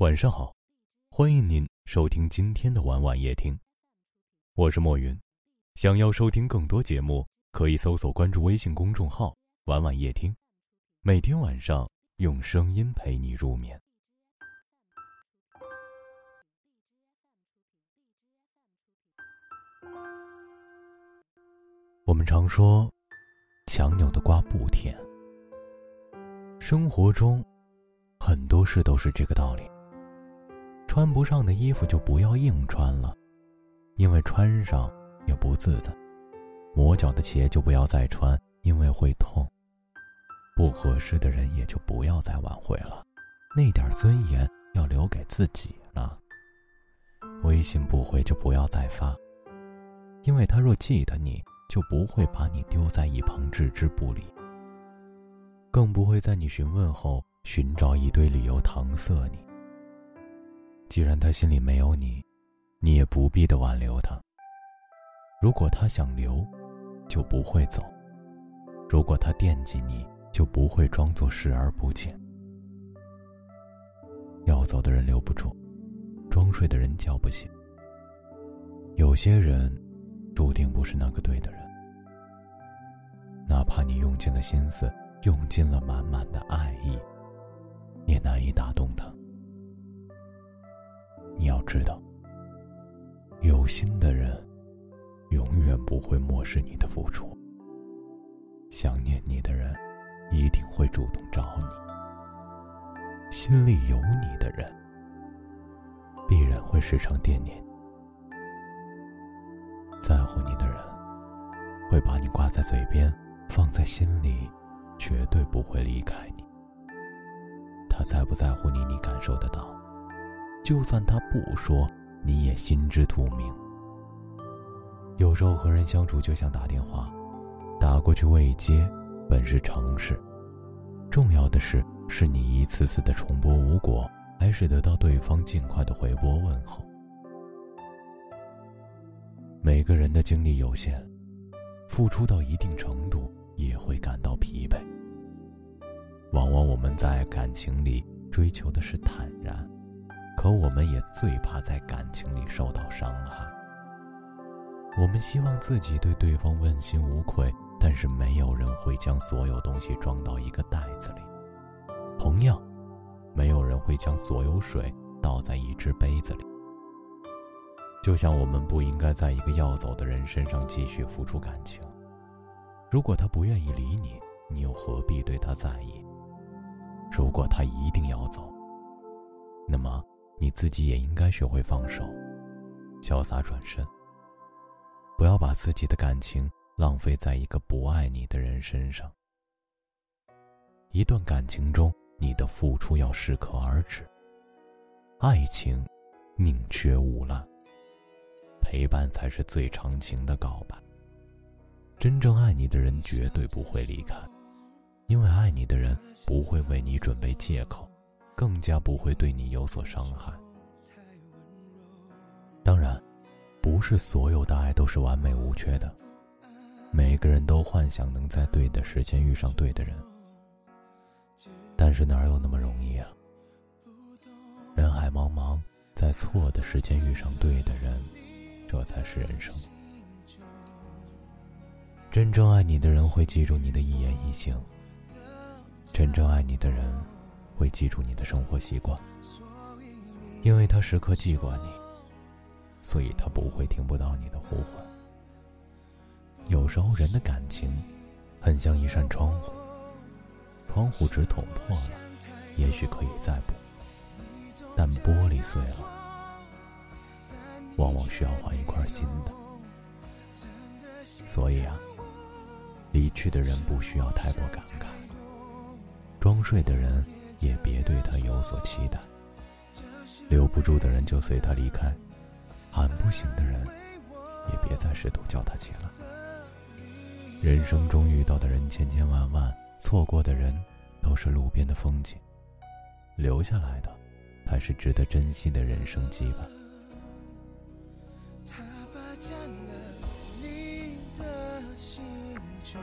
晚上好，欢迎您收听今天的晚晚夜听，我是莫云。想要收听更多节目，可以搜索关注微信公众号“晚晚夜听”，每天晚上用声音陪你入眠。我们常说，强扭的瓜不甜。生活中，很多事都是这个道理。穿不上的衣服就不要硬穿了，因为穿上也不自在；磨脚的鞋就不要再穿，因为会痛；不合适的人也就不要再挽回了，那点尊严要留给自己了。微信不回就不要再发，因为他若记得你，就不会把你丢在一旁置之不理，更不会在你询问后寻找一堆理由搪塞你。既然他心里没有你，你也不必的挽留他。如果他想留，就不会走；如果他惦记你，就不会装作视而不见。要走的人留不住，装睡的人叫不醒。有些人，注定不是那个对的人。哪怕你用尽了心思，用尽了满满的爱意，也难以打动他。知道，有心的人永远不会漠视你的付出。想念你的人一定会主动找你。心里有你的人必然会时常惦念。在乎你的人会把你挂在嘴边，放在心里，绝对不会离开你。他在不在乎你，你感受得到。就算他不说，你也心知肚明。有时候和人相处就像打电话，打过去未接，本是常事。重要的是，是你一次次的重拨无果，还是得到对方尽快的回拨问候。每个人的精力有限，付出到一定程度也会感到疲惫。往往我们在感情里追求的是坦然。可我们也最怕在感情里受到伤害。我们希望自己对对方问心无愧，但是没有人会将所有东西装到一个袋子里。同样，没有人会将所有水倒在一只杯子里。就像我们不应该在一个要走的人身上继续付出感情。如果他不愿意理你，你又何必对他在意？如果他一定要走，那么。你自己也应该学会放手，潇洒转身。不要把自己的感情浪费在一个不爱你的人身上。一段感情中，你的付出要适可而止。爱情，宁缺毋滥。陪伴才是最长情的告白。真正爱你的人绝对不会离开，因为爱你的人不会为你准备借口。更加不会对你有所伤害。当然，不是所有的爱都是完美无缺的。每个人都幻想能在对的时间遇上对的人，但是哪有那么容易啊？人海茫茫，在错的时间遇上对的人，这才是人生。真正爱你的人会记住你的一言一行。真正爱你的人。会记住你的生活习惯，因为他时刻记挂你，所以他不会听不到你的呼唤。有时候人的感情，很像一扇窗户，窗户纸捅破了，也许可以再补，但玻璃碎了，往往需要换一块新的。所以啊，离去的人不需要太过感慨，装睡的人。也别对他有所期待，留不住的人就随他离开，喊不醒的人也别再试图叫他起来。人生中遇到的人千千万万，错过的人都是路边的风景，留下来的才是值得珍惜的人生羁绊。他霸占了你的心中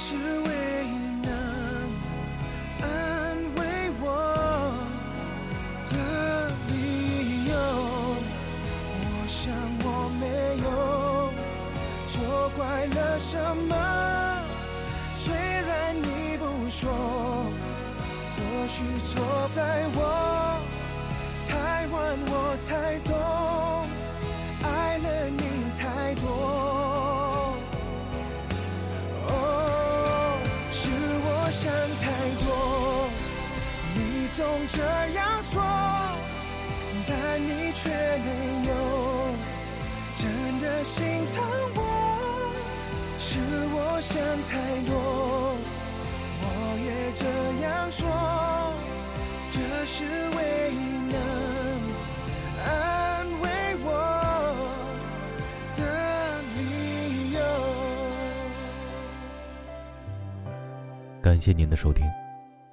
是唯一能安慰我的理由。我想我没有错怪了什么，虽然你不说，或许错在我太晚，我才懂。这样说，但你却没有真的心疼我，是我想太多，我也这样说，这是唯一能安慰我。的理由。感谢您的收听，